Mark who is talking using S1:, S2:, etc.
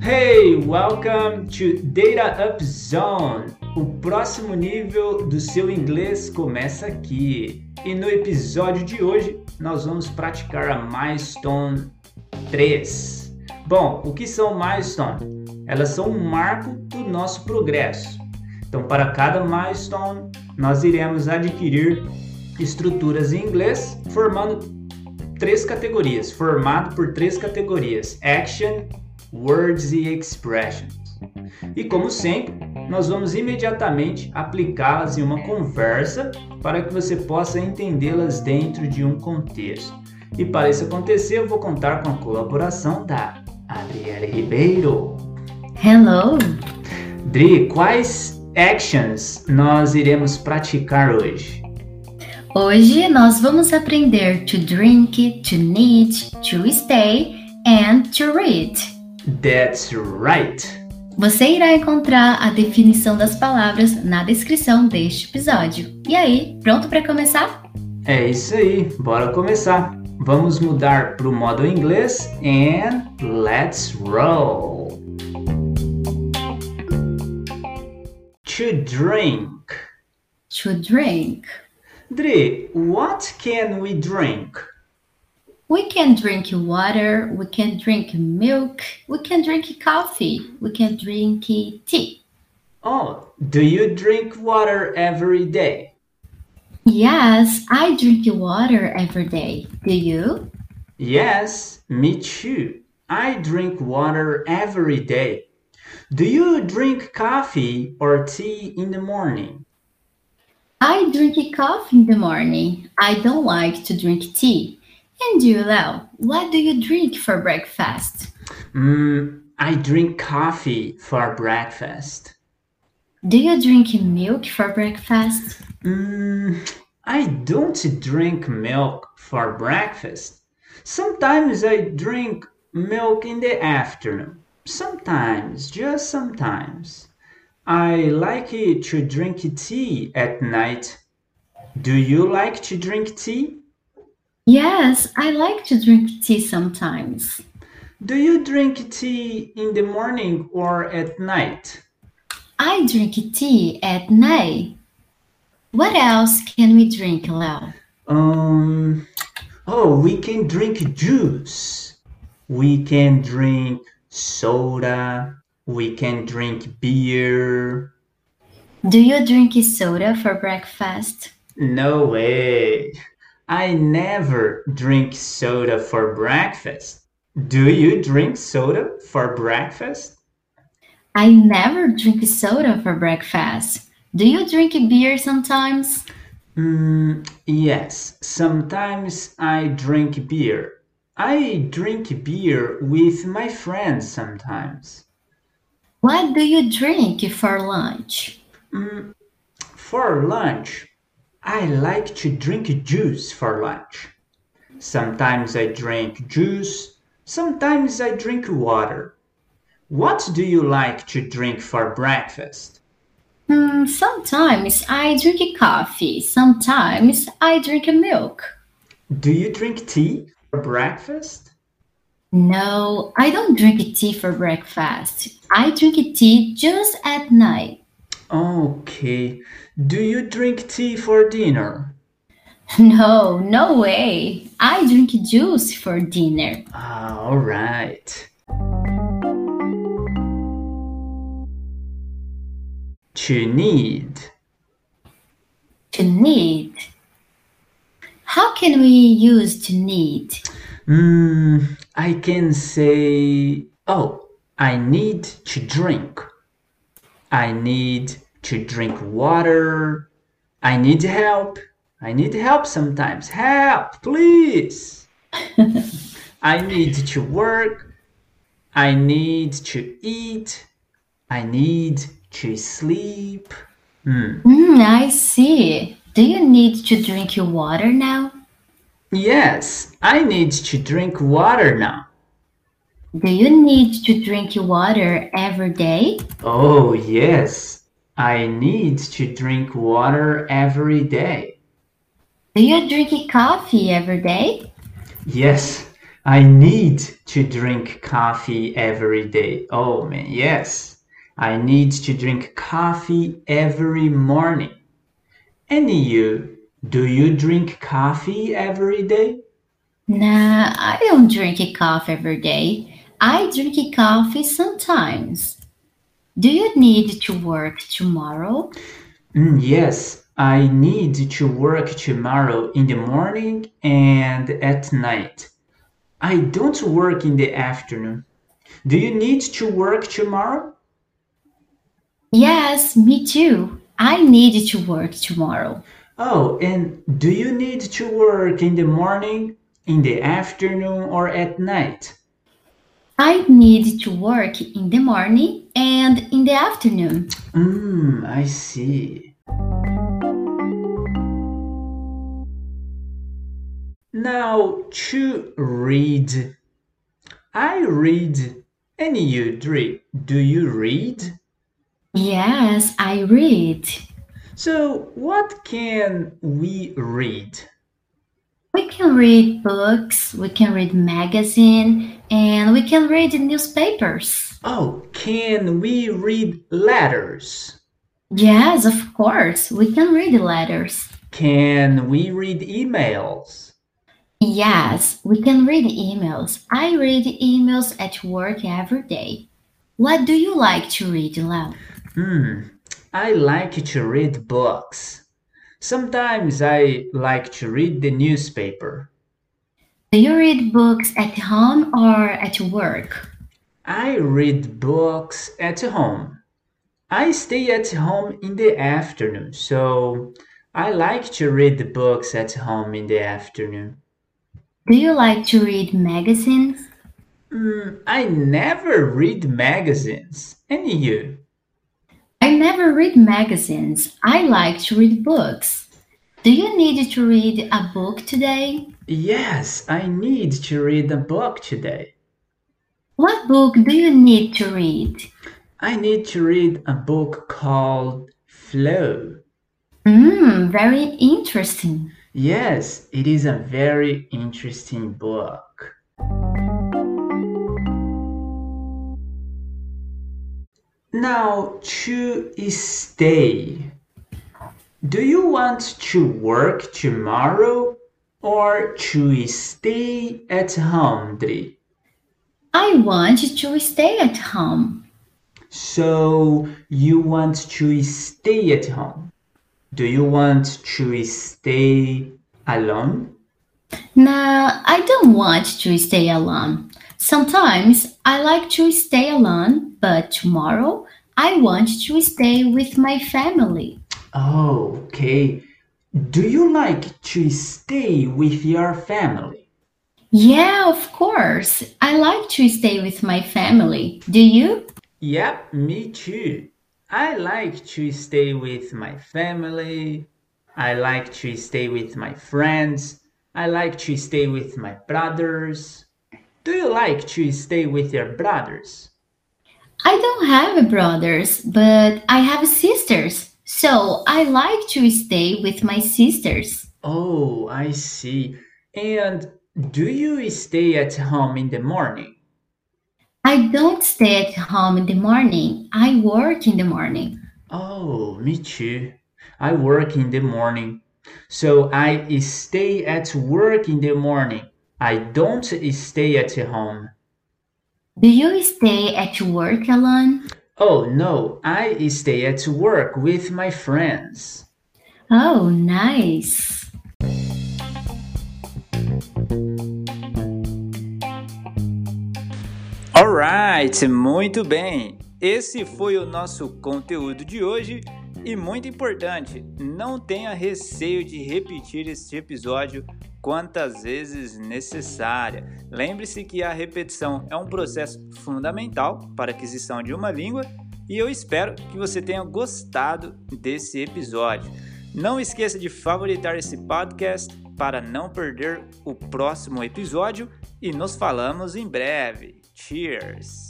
S1: Hey, welcome to Data Up Zone. O próximo nível do seu inglês começa aqui. E no episódio de hoje, nós vamos praticar a Milestone 3. Bom, o que são Milestone? Elas são um marco do nosso progresso. Então, para cada milestone, nós iremos adquirir estruturas em inglês, formando três categorias, formado por três categorias: action, words e expressions. E como sempre, nós vamos imediatamente aplicá-las em uma conversa para que você possa entendê-las dentro de um contexto. E para isso acontecer, eu vou contar com a colaboração da Adriele Ribeiro.
S2: Hello!
S1: Dri, quais actions nós iremos praticar hoje?
S2: Hoje nós vamos aprender to drink, to need, to stay and to read.
S1: That's right!
S2: Você irá encontrar a definição das palavras na descrição deste episódio. E aí, pronto para começar?
S1: É isso aí, bora começar. Vamos mudar para o modo inglês and let's roll. To drink.
S2: To drink.
S1: Dri, what can we drink?
S2: We can drink water, we can drink milk, we can drink coffee, we can drink tea.
S1: Oh, do you drink water every day?
S2: Yes, I drink water every day. Do you?
S1: Yes, me too. I drink water every day. Do you drink coffee or tea in the morning?
S2: I drink coffee in the morning. I don't like to drink tea. And you, Leo, what do you drink for breakfast?
S1: Mm, I drink coffee for breakfast.
S2: Do you drink milk for breakfast?
S1: Mm, I don't drink milk for breakfast. Sometimes I drink milk in the afternoon. Sometimes, just sometimes. I like to drink tea at night. Do you like to drink tea?
S2: Yes, I like to drink tea sometimes.
S1: Do you drink tea in the morning or at night?
S2: I drink tea at night. What else can we drink, Leo?
S1: Um, oh, we can drink juice. We can drink soda. We can drink beer.
S2: Do you drink soda for breakfast?
S1: No way. I never drink soda for breakfast. Do you drink soda for breakfast?
S2: I never drink soda for breakfast. Do you drink beer sometimes?
S1: Mm, yes, sometimes I drink beer. I drink beer with my friends sometimes.
S2: What do you drink for lunch?
S1: Mm, for lunch, I like to drink juice for lunch. Sometimes I drink juice, sometimes I drink water. What do you like to drink for breakfast?
S2: Hmm, sometimes I drink coffee, sometimes I drink milk.
S1: Do you drink tea for breakfast?
S2: No, I don't drink tea for breakfast. I drink tea just at night.
S1: Okay. Do you drink tea for dinner?
S2: No, no way. I drink juice for dinner.
S1: Ah, all right. To need.
S2: To need. How can we use to need?
S1: Mm, I can say, oh, I need to drink. I need to drink water. I need help. I need help sometimes. Help, please. I need to work. I need to eat. I need to sleep. Hmm.
S2: Hmm, I see. Do you need to drink your water now?
S1: Yes, I need to drink water now.
S2: Do you need to drink water every day?
S1: Oh, yes. I need to drink water every day.
S2: Do you drink coffee every day?
S1: Yes, I need to drink coffee every day. Oh man, yes. I need to drink coffee every morning. And you, do you drink coffee every day?
S2: Nah, I don't drink a coffee every day. I drink a coffee sometimes. Do you need to work tomorrow?
S1: Mm, yes, I need to work tomorrow in the morning and at night. I don't work in the afternoon. Do you need to work tomorrow?
S2: Yes, me too. I need to work tomorrow.
S1: Oh, and do you need to work in the morning, in the afternoon, or at night?
S2: I need to work in the morning and in the afternoon.
S1: Hmm, I see. Now to read. I read and you read. Do you read?
S2: Yes, I read.
S1: So what can we read?
S2: We can read books, we can read magazine, and we can read newspapers.
S1: Oh, can we read letters?
S2: Yes, of course, we can read letters.
S1: Can we read emails?
S2: Yes, we can read emails. I read emails at work every day. What do you like to read, Lau?
S1: Hmm, I like to read books. Sometimes I like to read the newspaper.
S2: Do you read books at home or at work?
S1: I read books at home. I stay at home in the afternoon, so I like to read the books at home in the afternoon.
S2: Do you like to read magazines?
S1: Mm, I never read magazines. And you?
S2: I never read magazines. I like to read books. Do you need to read a book today?
S1: Yes, I need to read a book today.
S2: What book do you need to read?
S1: I need to read a book called Flow.
S2: Hmm, very interesting.
S1: Yes, it is a very interesting book. Now, to stay. Do you want to work tomorrow or to stay at home, Dri?
S2: I want to stay at home.
S1: So, you want to stay at home. Do you want to stay alone?
S2: No, I don't want to stay alone. Sometimes I like to stay alone, but tomorrow I want to stay with my family.
S1: Oh, okay. Do you like to stay with your family?
S2: Yeah, of course. I like to stay with my family. Do you?
S1: Yep, me too. I like to stay with my family. I like to stay with my friends. I like to stay with my brothers. Do you like to stay with your brothers?
S2: I don't have brothers, but I have sisters. So I like to stay with my sisters.
S1: Oh, I see. And do you stay at home in the morning?
S2: I don't stay at home in the morning. I work in the morning.
S1: Oh, me too. I work in the morning. So I stay at work in the morning. I don't stay at home.
S2: Do you stay at work alone?
S1: Oh no, I stay at work with my friends.
S2: Oh, nice.
S1: Alright, muito bem. Esse foi o nosso conteúdo de hoje e muito importante, não tenha receio de repetir este episódio quantas vezes necessária. Lembre-se que a repetição é um processo fundamental para a aquisição de uma língua e eu espero que você tenha gostado desse episódio. Não esqueça de favoritar esse podcast para não perder o próximo episódio e nos falamos em breve. Cheers!